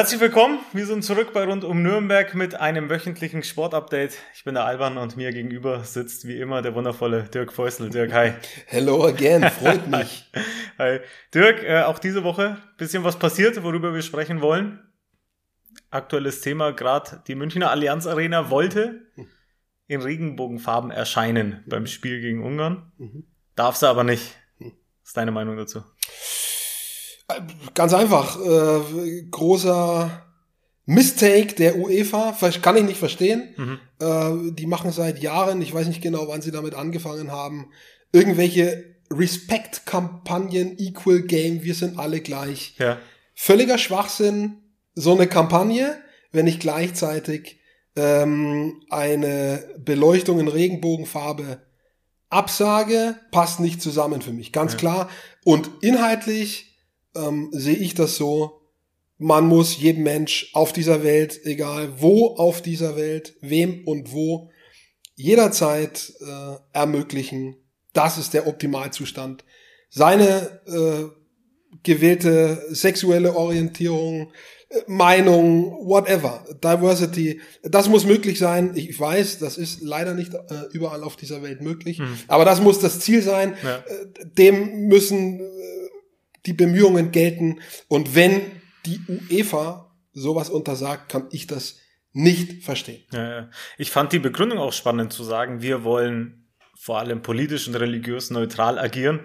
Herzlich willkommen, wir sind zurück bei Rund um Nürnberg mit einem wöchentlichen Sportupdate. Ich bin der Alban und mir gegenüber sitzt wie immer der wundervolle Dirk Feusel. Dirk, hi. Hello again, freut mich. hi. Dirk, äh, auch diese Woche bisschen was passiert, worüber wir sprechen wollen. Aktuelles Thema, gerade die Münchner Allianz Arena wollte in Regenbogenfarben erscheinen beim Spiel gegen Ungarn. Mhm. Darf sie aber nicht. Was ist deine Meinung dazu? Ganz einfach, äh, großer Mistake der UEFA, kann ich nicht verstehen. Mhm. Äh, die machen seit Jahren, ich weiß nicht genau, wann sie damit angefangen haben, irgendwelche Respect-Kampagnen, Equal Game, wir sind alle gleich. Ja. Völliger Schwachsinn, so eine Kampagne, wenn ich gleichzeitig ähm, eine Beleuchtung in Regenbogenfarbe absage, passt nicht zusammen für mich, ganz ja. klar. Und inhaltlich ähm, sehe ich das so, man muss jedem Mensch auf dieser Welt, egal wo auf dieser Welt, wem und wo, jederzeit äh, ermöglichen, das ist der Optimalzustand, seine äh, gewählte sexuelle Orientierung, äh, Meinung, whatever, Diversity, das muss möglich sein. Ich weiß, das ist leider nicht äh, überall auf dieser Welt möglich, hm. aber das muss das Ziel sein. Ja. Äh, dem müssen äh, die Bemühungen gelten. Und wenn die UEFA sowas untersagt, kann ich das nicht verstehen. Ja. Ich fand die Begründung auch spannend zu sagen, wir wollen vor allem politisch und religiös neutral agieren.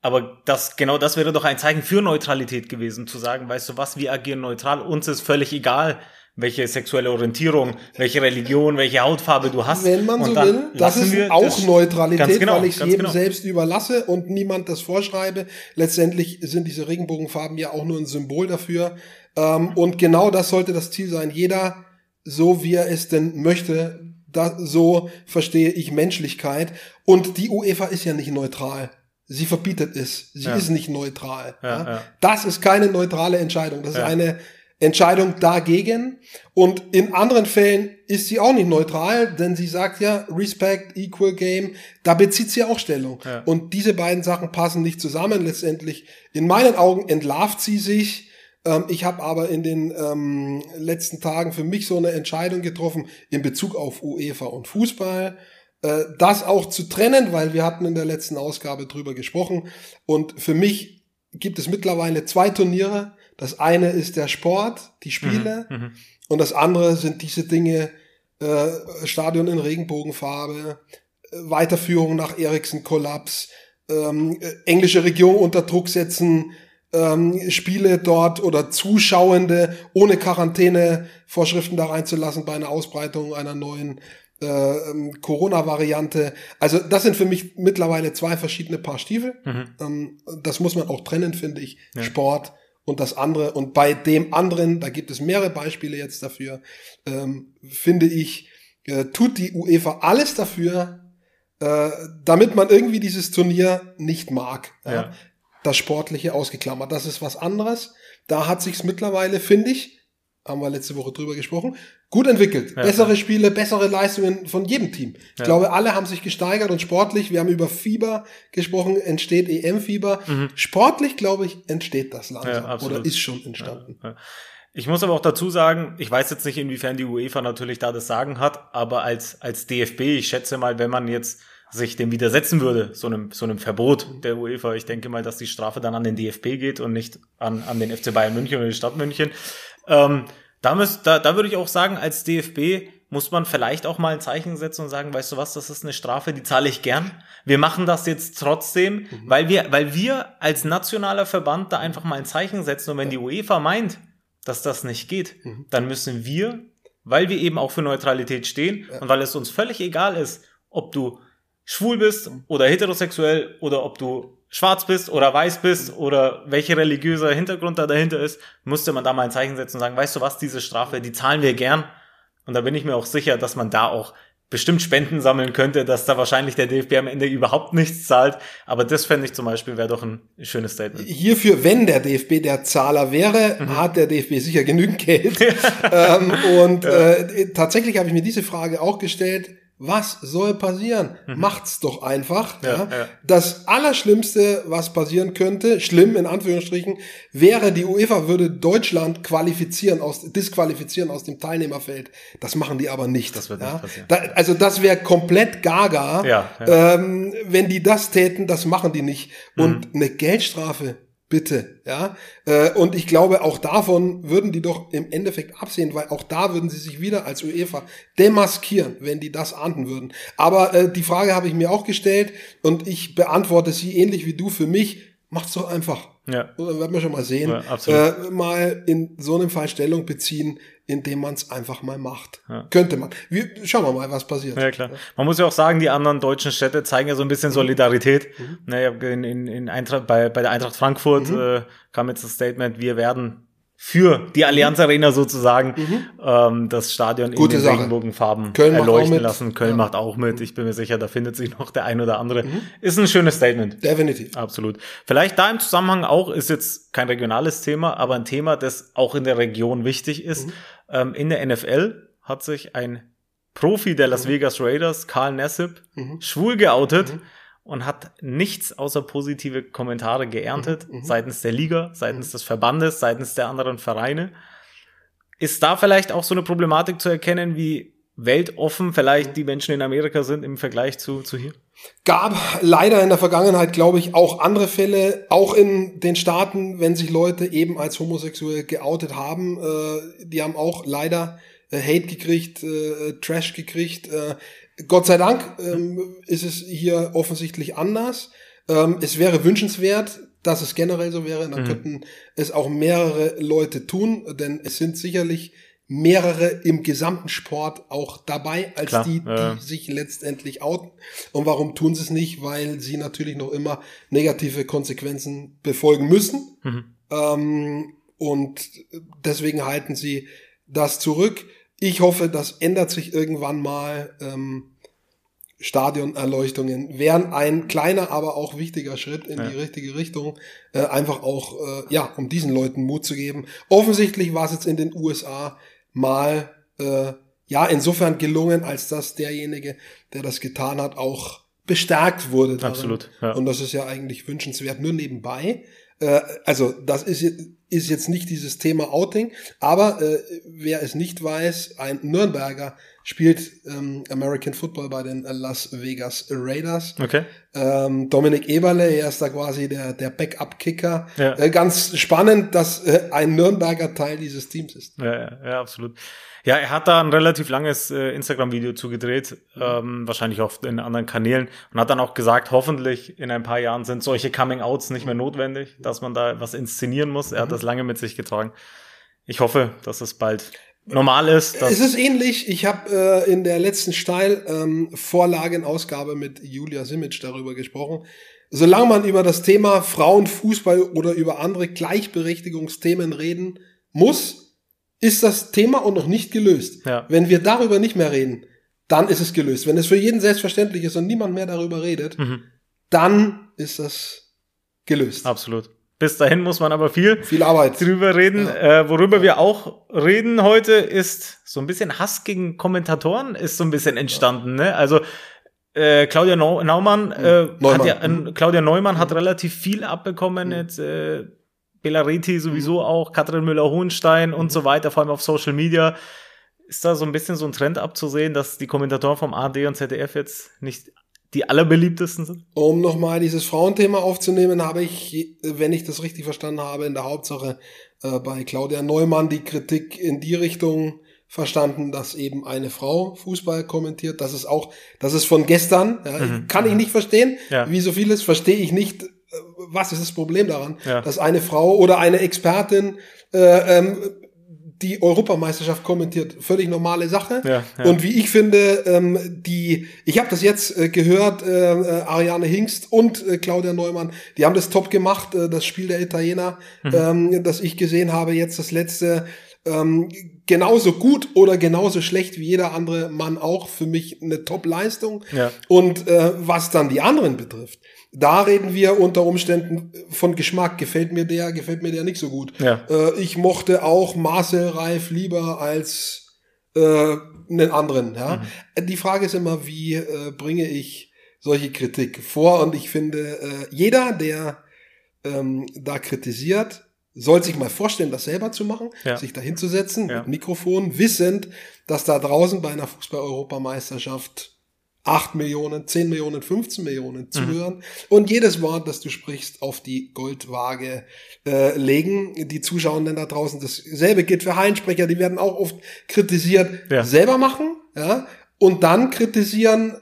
Aber das, genau das wäre doch ein Zeichen für Neutralität gewesen, zu sagen, weißt du was, wir agieren neutral, uns ist völlig egal, welche sexuelle Orientierung, welche Religion, welche Hautfarbe du hast. Wenn man so will, das ist auch das Neutralität, genau, weil ich es jedem genau. selbst überlasse und niemand das vorschreibe. Letztendlich sind diese Regenbogenfarben ja auch nur ein Symbol dafür. Ähm, und genau das sollte das Ziel sein. Jeder, so wie er es denn möchte, da, so verstehe ich Menschlichkeit. Und die UEFA ist ja nicht neutral. Sie verbietet es. Sie ja. ist nicht neutral. Ja, ja. Das ist keine neutrale Entscheidung. Das ist eine Entscheidung dagegen. Und in anderen Fällen ist sie auch nicht neutral, denn sie sagt ja Respect, Equal Game, da bezieht sie auch Stellung. Ja. Und diese beiden Sachen passen nicht zusammen. Letztendlich, in meinen Augen entlarvt sie sich. Ähm, ich habe aber in den ähm, letzten Tagen für mich so eine Entscheidung getroffen in Bezug auf UEFA und Fußball äh, das auch zu trennen, weil wir hatten in der letzten Ausgabe drüber gesprochen. Und für mich gibt es mittlerweile zwei Turniere, das eine ist der Sport, die Spiele, mhm, mhm, und das andere sind diese Dinge, äh, Stadion in Regenbogenfarbe, äh, Weiterführung nach Eriksen-Kollaps, ähm, äh, englische Regierung unter Druck setzen, ähm, Spiele dort oder Zuschauende ohne Quarantäne-Vorschriften da reinzulassen bei einer Ausbreitung einer neuen äh, ähm, Corona-Variante. Also das sind für mich mittlerweile zwei verschiedene Paar Stiefel. Mhm. Ähm, das muss man auch trennen, finde ich. Ja. Sport und das andere. Und bei dem anderen, da gibt es mehrere Beispiele jetzt dafür, ähm, finde ich, äh, tut die UEFA alles dafür, äh, damit man irgendwie dieses Turnier nicht mag. Ja. Das Sportliche ausgeklammert. Das ist was anderes. Da hat sich's mittlerweile, finde ich, haben wir letzte Woche drüber gesprochen, gut entwickelt. Ja, bessere ja. Spiele, bessere Leistungen von jedem Team. Ich ja. glaube, alle haben sich gesteigert und sportlich, wir haben über Fieber gesprochen, entsteht EM-Fieber. Mhm. Sportlich, glaube ich, entsteht das langsam oder ist schon entstanden. Ich muss aber auch dazu sagen, ich weiß jetzt nicht, inwiefern die UEFA natürlich da das Sagen hat, aber als, als DFB, ich schätze mal, wenn man jetzt sich dem widersetzen würde, so einem, so einem Verbot der UEFA. Ich denke mal, dass die Strafe dann an den DFB geht und nicht an, an den FC Bayern München oder die Stadt München. Ähm, da, müsst, da, da würde ich auch sagen, als DFB muss man vielleicht auch mal ein Zeichen setzen und sagen, weißt du was, das ist eine Strafe, die zahle ich gern. Wir machen das jetzt trotzdem, mhm. weil wir, weil wir als nationaler Verband da einfach mal ein Zeichen setzen. Und wenn die UEFA meint, dass das nicht geht, mhm. dann müssen wir, weil wir eben auch für Neutralität stehen ja. und weil es uns völlig egal ist, ob du schwul bist mhm. oder heterosexuell oder ob du schwarz bist oder weiß bist oder welche religiöser Hintergrund da dahinter ist, musste man da mal ein Zeichen setzen und sagen, weißt du was, diese Strafe, die zahlen wir gern. Und da bin ich mir auch sicher, dass man da auch bestimmt Spenden sammeln könnte, dass da wahrscheinlich der DFB am Ende überhaupt nichts zahlt. Aber das fände ich zum Beispiel wäre doch ein schönes Statement. Hierfür, wenn der DFB der Zahler wäre, mhm. hat der DFB sicher genügend Geld. ähm, und ja. äh, tatsächlich habe ich mir diese Frage auch gestellt was soll passieren? Mhm. Macht's doch einfach. Ja, ja. Ja. Das Allerschlimmste, was passieren könnte, schlimm in Anführungsstrichen, wäre, die UEFA würde Deutschland qualifizieren aus, disqualifizieren aus dem Teilnehmerfeld. Das machen die aber nicht. Das wird nicht passieren. Da, also das wäre komplett gaga. Ähm, wenn die das täten, das machen die nicht. Und mhm. eine Geldstrafe Bitte, ja. Äh, und ich glaube, auch davon würden die doch im Endeffekt absehen, weil auch da würden sie sich wieder als UEFA demaskieren, wenn die das ahnden würden. Aber äh, die Frage habe ich mir auch gestellt und ich beantworte sie ähnlich wie du für mich. Macht's doch einfach. Ja. Dann werden wir schon mal sehen. Ja, äh, mal in so einem Fall Stellung beziehen, indem man es einfach mal macht. Ja. Könnte man. Wir, schauen wir mal, was passiert. Ja, klar. Man muss ja auch sagen, die anderen deutschen Städte zeigen ja so ein bisschen mhm. Solidarität. Mhm. Naja, in, in, in Eintracht, bei, bei der Eintracht Frankfurt mhm. äh, kam jetzt das Statement, wir werden für die Allianz Arena sozusagen mhm. ähm, das Stadion Gute in den Sache. Regenbogenfarben Köln erleuchten lassen. Köln ja. macht auch mit. Ich bin mir sicher, da findet sich noch der ein oder andere. Mhm. Ist ein schönes Statement. Definitiv. Absolut. Vielleicht da im Zusammenhang auch, ist jetzt kein regionales Thema, aber ein Thema, das auch in der Region wichtig ist. Mhm. Ähm, in der NFL hat sich ein Profi der Las mhm. Vegas Raiders, Karl Nassib, mhm. schwul geoutet mhm und hat nichts außer positive Kommentare geerntet, mhm, mhm, seitens der Liga, seitens mhm. des Verbandes, seitens der anderen Vereine. Ist da vielleicht auch so eine Problematik zu erkennen, wie weltoffen vielleicht die Menschen in Amerika sind im Vergleich zu, zu hier? Gab leider in der Vergangenheit, glaube ich, auch andere Fälle, auch in den Staaten, wenn sich Leute eben als homosexuell geoutet haben, äh, die haben auch leider äh, Hate gekriegt, äh, Trash gekriegt. Äh, Gott sei Dank ähm, ist es hier offensichtlich anders. Ähm, es wäre wünschenswert, dass es generell so wäre. Dann mhm. könnten es auch mehrere Leute tun, denn es sind sicherlich mehrere im gesamten Sport auch dabei, als Klar, die, die ja. sich letztendlich outen. Und warum tun sie es nicht? Weil sie natürlich noch immer negative Konsequenzen befolgen müssen. Mhm. Ähm, und deswegen halten sie das zurück. Ich hoffe, das ändert sich irgendwann mal. Ähm, Stadionerleuchtungen wären ein kleiner, aber auch wichtiger Schritt in ja. die richtige Richtung. Äh, einfach auch, äh, ja, um diesen Leuten Mut zu geben. Offensichtlich war es jetzt in den USA mal, äh, ja, insofern gelungen, als dass derjenige, der das getan hat, auch bestärkt wurde. Darin. Absolut. Ja. Und das ist ja eigentlich wünschenswert. Nur nebenbei. Äh, also, das ist ist jetzt nicht dieses Thema Outing, aber äh, wer es nicht weiß, ein Nürnberger spielt ähm, American Football bei den Las Vegas Raiders. Okay. Ähm, Dominik Eberle, er ist da quasi der, der Backup-Kicker. Ja. Äh, ganz spannend, dass äh, ein Nürnberger Teil dieses Teams ist. Ja, ja, ja absolut. Ja, er hat da ein relativ langes äh, Instagram-Video zugedreht, ähm, wahrscheinlich auch in anderen Kanälen und hat dann auch gesagt, hoffentlich in ein paar Jahren sind solche Coming-Outs nicht mehr notwendig, dass man da was inszenieren muss. Er hat mhm. das lange mit sich getragen. Ich hoffe, dass es bald normal ist. es ist ähnlich. Ich habe äh, in der letzten Steil-Vorlagenausgabe ähm, mit Julia Simic darüber gesprochen. Solange man über das Thema Frauenfußball oder über andere Gleichberechtigungsthemen reden muss, ist das Thema auch noch nicht gelöst. Ja. Wenn wir darüber nicht mehr reden, dann ist es gelöst. Wenn es für jeden selbstverständlich ist und niemand mehr darüber redet, mhm. dann ist das gelöst. Absolut. Bis dahin muss man aber viel, viel Arbeit drüber reden. Ja. Äh, worüber wir auch reden heute ist so ein bisschen Hass gegen Kommentatoren ist so ein bisschen entstanden. Ja. Ne? Also äh, Claudia Naumann, äh, Neumann. Hat ja, äh, Claudia Neumann mhm. hat relativ viel abbekommen mhm. jetzt. Äh, Belariti sowieso mhm. auch, Katrin Müller-Hohenstein und mhm. so weiter, vor allem auf Social Media. Ist da so ein bisschen so ein Trend abzusehen, dass die Kommentatoren vom ARD und ZDF jetzt nicht die allerbeliebtesten sind? Um nochmal dieses Frauenthema aufzunehmen, habe ich, wenn ich das richtig verstanden habe, in der Hauptsache äh, bei Claudia Neumann die Kritik in die Richtung verstanden, dass eben eine Frau Fußball kommentiert. Das ist auch, das ist von gestern. Ja, mhm. Kann ich nicht verstehen. Ja. Wie so vieles verstehe ich nicht was ist das Problem daran, ja. dass eine Frau oder eine Expertin äh, ähm, die Europameisterschaft kommentiert, völlig normale Sache. Ja, ja. Und wie ich finde, ähm, die, ich habe das jetzt äh, gehört, äh, äh, Ariane Hingst und äh, Claudia Neumann, die haben das top gemacht, äh, das Spiel der Italiener, mhm. ähm, das ich gesehen habe, jetzt das letzte, ähm, genauso gut oder genauso schlecht wie jeder andere Mann auch, für mich eine Top-Leistung. Ja. Und äh, was dann die anderen betrifft, da reden wir unter Umständen von Geschmack. Gefällt mir der, gefällt mir der nicht so gut. Ja. Äh, ich mochte auch Marcel Reif lieber als äh, einen anderen. Ja? Mhm. Die Frage ist immer, wie äh, bringe ich solche Kritik vor? Und ich finde, äh, jeder, der ähm, da kritisiert, soll sich mal vorstellen, das selber zu machen, ja. sich da hinzusetzen ja. mit Mikrofon, wissend, dass da draußen bei einer Fußball-Europameisterschaft 8 Millionen, 10 Millionen, 15 Millionen mhm. zuhören mhm. und jedes Wort, das du sprichst, auf die Goldwaage äh, legen. Die Zuschauenden da draußen, dasselbe gilt für Heinsprecher, die werden auch oft kritisiert, ja. selber machen, ja, und dann kritisieren,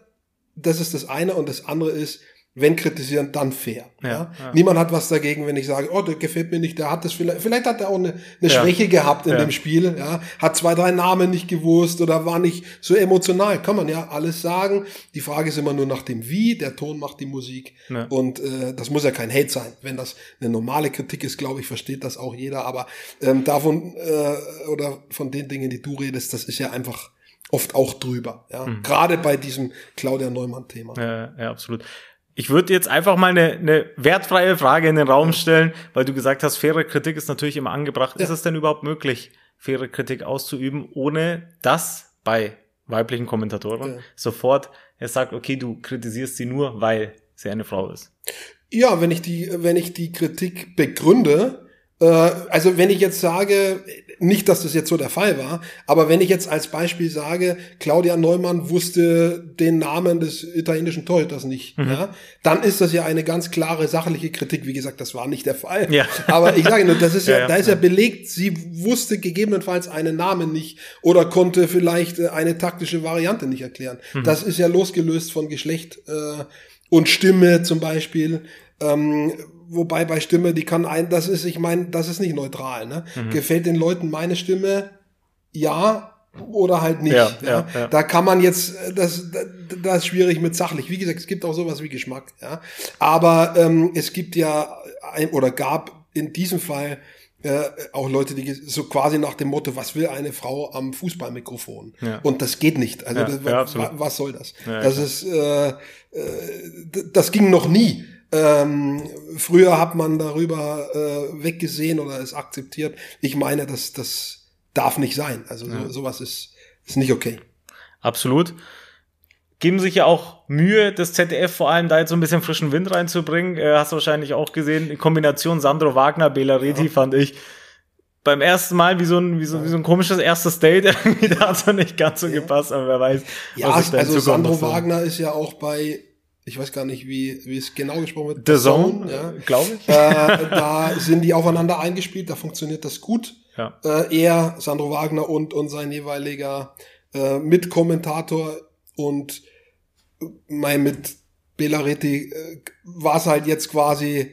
das ist das eine und das andere ist, wenn kritisieren, dann fair. Ja, ja. Niemand hat was dagegen, wenn ich sage, oh, der gefällt mir nicht, der hat das vielleicht, vielleicht hat er auch eine, eine ja. Schwäche gehabt in dem Spiel, ja, hat zwei, drei Namen nicht gewusst oder war nicht so emotional. Kann man ja alles sagen. Die Frage ist immer nur nach dem Wie, der Ton macht die Musik und äh, das muss ja kein Hate sein. Wenn das eine normale Kritik ist, glaube ich, versteht das auch jeder, aber ähm, davon äh, oder von den Dingen, die du redest, das ist ja einfach oft auch drüber. Ja? Mhm. Gerade bei diesem Claudia Neumann-Thema. Ja, ja, absolut. Ich würde jetzt einfach mal eine, eine wertfreie Frage in den Raum stellen, weil du gesagt hast, faire Kritik ist natürlich immer angebracht. Ja. Ist es denn überhaupt möglich, faire Kritik auszuüben, ohne dass bei weiblichen Kommentatoren ja. sofort er sagt, okay, du kritisierst sie nur, weil sie eine Frau ist? Ja, wenn ich die, wenn ich die Kritik begründe, also wenn ich jetzt sage, nicht, dass das jetzt so der Fall war, aber wenn ich jetzt als Beispiel sage, Claudia Neumann wusste den Namen des italienischen Torhüters nicht, mhm. ja, dann ist das ja eine ganz klare sachliche Kritik. Wie gesagt, das war nicht der Fall. Ja. Aber ich sage nur, das ist ja, ja, ja da ist ja belegt, sie wusste gegebenenfalls einen Namen nicht oder konnte vielleicht äh, eine taktische Variante nicht erklären. Mhm. Das ist ja losgelöst von Geschlecht äh, und Stimme zum Beispiel. Ähm, wobei bei Stimme, die kann ein, das ist, ich meine, das ist nicht neutral. Ne? Mhm. Gefällt den Leuten meine Stimme? Ja oder halt nicht. Ja, ja. ja. Da kann man jetzt, das, das ist schwierig mit sachlich. Wie gesagt, es gibt auch sowas wie Geschmack. Ja, aber ähm, es gibt ja ein, oder gab in diesem Fall äh, auch Leute, die so quasi nach dem Motto, was will eine Frau am Fußballmikrofon? Ja. Und das geht nicht. Also das, was, was soll das? das ist, äh, äh, das ging noch nie. Ähm, früher hat man darüber äh, weggesehen oder es akzeptiert. Ich meine, das, das darf nicht sein. Also ja. so, sowas ist, ist nicht okay. Absolut. Geben sich ja auch Mühe, das ZDF vor allem da jetzt so ein bisschen frischen Wind reinzubringen. Äh, hast du wahrscheinlich auch gesehen. In Kombination Sandro Wagner, Bela Reti ja. fand ich beim ersten Mal wie so ein, wie so, wie so ein komisches erstes Date. Irgendwie da hat es nicht ganz so ja. gepasst, aber wer weiß. Ja, also Sandro Wagner ist ja auch bei ich weiß gar nicht, wie, wie es genau gesprochen wird. The Zone, ja. glaube ich. Äh, da sind die aufeinander eingespielt, da funktioniert das gut. Ja. Äh, er, Sandro Wagner und, und sein jeweiliger äh, Mitkommentator und mein mit Belaretti äh, war es halt jetzt quasi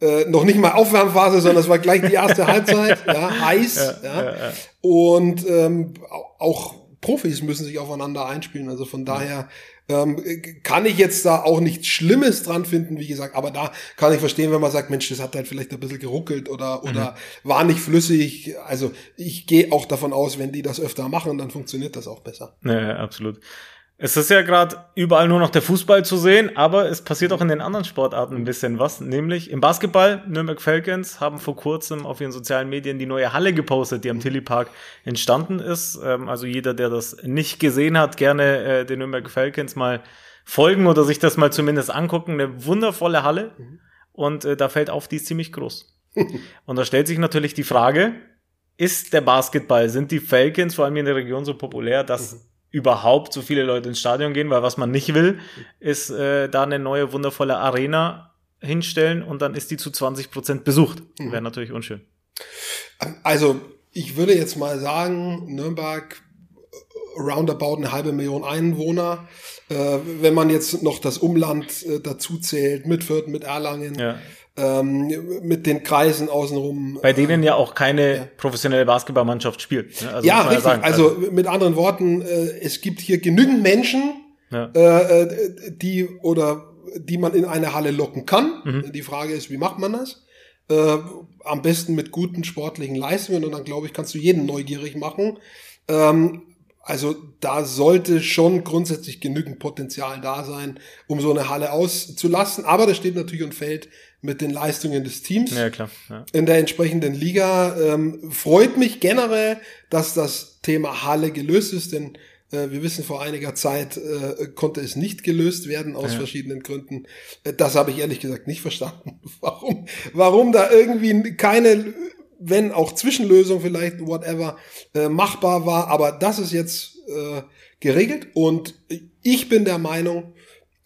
äh, noch nicht mal Aufwärmphase, sondern es war gleich die erste Halbzeit, ja, heiß. Ja, ja. ja, Und ähm, auch Profis müssen sich aufeinander einspielen. Also von daher ähm, kann ich jetzt da auch nichts Schlimmes dran finden, wie gesagt, aber da kann ich verstehen, wenn man sagt, Mensch, das hat halt vielleicht ein bisschen geruckelt oder, oder mhm. war nicht flüssig. Also ich gehe auch davon aus, wenn die das öfter machen, dann funktioniert das auch besser. Ja, absolut. Es ist ja gerade überall nur noch der Fußball zu sehen, aber es passiert auch in den anderen Sportarten ein bisschen was. Nämlich im Basketball, Nürnberg Falcons haben vor kurzem auf ihren sozialen Medien die neue Halle gepostet, die am Tilly Park entstanden ist. Ähm, also jeder, der das nicht gesehen hat, gerne äh, den Nürnberg Falcons mal folgen oder sich das mal zumindest angucken. Eine wundervolle Halle. Und äh, da fällt auf, die ist ziemlich groß. Und da stellt sich natürlich die Frage, ist der Basketball, sind die Falcons vor allem in der Region so populär, dass mhm überhaupt so viele Leute ins Stadion gehen, weil was man nicht will, ist äh, da eine neue wundervolle Arena hinstellen und dann ist die zu 20 Prozent besucht. Mhm. Wäre natürlich unschön. Also ich würde jetzt mal sagen, Nürnberg äh, roundabout eine halbe Million Einwohner. Äh, wenn man jetzt noch das Umland äh, dazu zählt, mit Fürth, mit Erlangen, ja ähm, mit den Kreisen außenrum. Bei denen ja auch keine ja. professionelle Basketballmannschaft spielt. Ne? Also ja, richtig. Ja also, also mit anderen Worten, äh, es gibt hier genügend Menschen, ja. äh, äh die oder die man in eine Halle locken kann. Mhm. Die Frage ist, wie macht man das? Äh, am besten mit guten sportlichen Leistungen und dann glaube ich, kannst du jeden neugierig machen. Ähm, Also da sollte schon grundsätzlich genügend Potenzial da sein, um so eine Halle auszulassen. Aber das steht natürlich und fällt mit den Leistungen des Teams ja, klar, ja. in der entsprechenden Liga. Ähm, freut mich generell, dass das Thema Halle gelöst ist, denn äh, wir wissen, vor einiger Zeit äh, konnte es nicht gelöst werden aus ja. verschiedenen Gründen. Äh, das habe ich ehrlich gesagt nicht verstanden. Warum, warum da irgendwie keine, wenn auch Zwischenlösung vielleicht, whatever, äh, machbar war. Aber das ist jetzt äh, geregelt und ich bin der Meinung,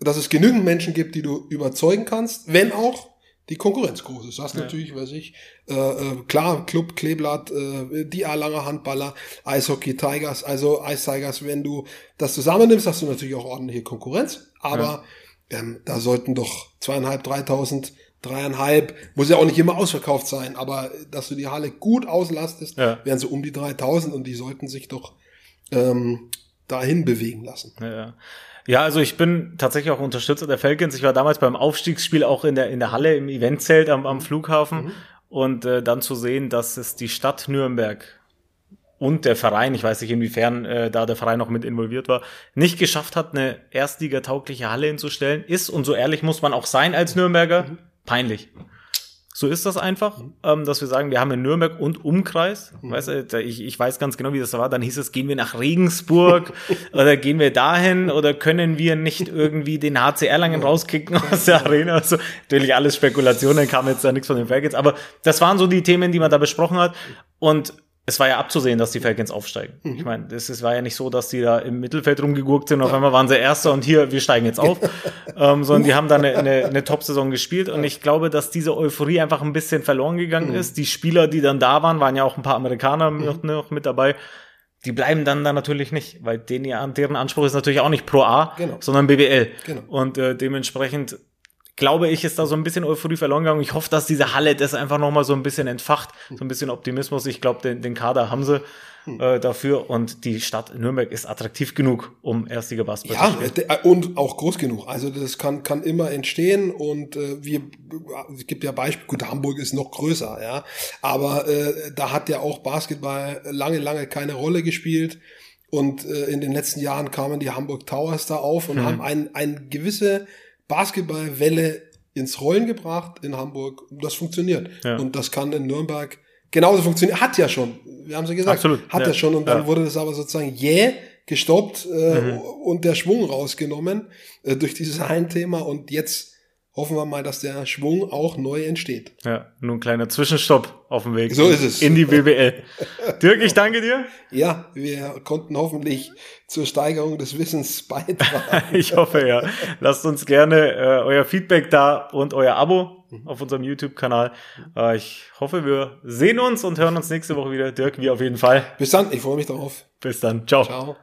dass es genügend Menschen gibt, die du überzeugen kannst, wenn auch die Konkurrenz groß ist. Das ja. natürlich, weiß ich, äh, äh, klar, Club, Kleeblatt, äh, die Erlanger Handballer, Eishockey Tigers, also Ice Tigers, wenn du das zusammennimmst, hast du natürlich auch ordentliche Konkurrenz, aber ja. ähm, da sollten doch zweieinhalb, dreitausend, dreieinhalb, muss ja auch nicht immer ausverkauft sein, aber dass du die Halle gut auslastest, ja. wären so um die 3000 und die sollten sich doch ähm, dahin bewegen lassen. Ja. Ja, also ich bin tatsächlich auch Unterstützer der Falcons. Ich war damals beim Aufstiegsspiel auch in der, in der Halle im Eventzelt am, am Flughafen. Mhm. Und äh, dann zu sehen, dass es die Stadt Nürnberg und der Verein, ich weiß nicht inwiefern äh, da der Verein noch mit involviert war, nicht geschafft hat, eine erstligataugliche Halle hinzustellen, ist, und so ehrlich muss man auch sein als Nürnberger, mhm. peinlich. So ist das einfach, mhm. ähm, dass wir sagen, wir haben in Nürnberg und Umkreis. Mhm. Weißt du, ich, ich weiß ganz genau, wie das war. Dann hieß es, gehen wir nach Regensburg oder gehen wir dahin oder können wir nicht irgendwie den HC Erlangen rauskicken aus der Arena? Also natürlich alles Spekulationen, kam jetzt da nichts von den Falcons. Aber das waren so die Themen, die man da besprochen hat. Und es war ja abzusehen, dass die Falcons aufsteigen. Mhm. Ich meine, es, es war ja nicht so, dass die da im Mittelfeld rumgegurkt sind auf einmal waren sie Erster und hier, wir steigen jetzt auf, ähm, sondern die haben da eine, eine, eine Top-Saison gespielt und ich glaube, dass diese Euphorie einfach ein bisschen verloren gegangen mhm. ist. Die Spieler, die dann da waren, waren ja auch ein paar Amerikaner mhm. noch, noch mit dabei. Die bleiben dann da natürlich nicht, weil denen, deren Anspruch ist natürlich auch nicht Pro A, genau. sondern BBL. Genau. Und äh, dementsprechend glaube ich, ist da so ein bisschen Euphorie verloren gegangen. Ich hoffe, dass diese Halle das einfach nochmal so ein bisschen entfacht, so ein bisschen Optimismus. Ich glaube, den, den Kader haben sie hm. äh, dafür und die Stadt Nürnberg ist attraktiv genug, um Erstliga Basketball ja, zu spielen. Ja, äh, und auch groß genug. Also das kann, kann immer entstehen und äh, wir, es gibt ja Beispiele, gut, Hamburg ist noch größer, ja, aber äh, da hat ja auch Basketball lange, lange keine Rolle gespielt. Und äh, in den letzten Jahren kamen die Hamburg Towers da auf und hm. haben ein, ein gewisse Basketballwelle ins Rollen gebracht in Hamburg. Das funktioniert. Ja. Und das kann in Nürnberg genauso funktionieren. Hat ja schon. Wir haben es ja gesagt. Absolut. Hat ja, ja schon. Und dann ja. wurde das aber sozusagen jäh yeah gestoppt äh, mhm. und der Schwung rausgenommen äh, durch dieses ein Thema. Und jetzt hoffen wir mal, dass der Schwung auch neu entsteht. Ja, nur ein kleiner Zwischenstopp auf dem Weg. So ist es. In die BBL. Dirk, ich danke dir. Ja, wir konnten hoffentlich zur Steigerung des Wissens beitragen. ich hoffe ja. Lasst uns gerne äh, euer Feedback da und euer Abo auf unserem YouTube-Kanal. Äh, ich hoffe, wir sehen uns und hören uns nächste Woche wieder. Dirk, wir auf jeden Fall. Bis dann, ich freue mich darauf. Bis dann. Ciao. Ciao.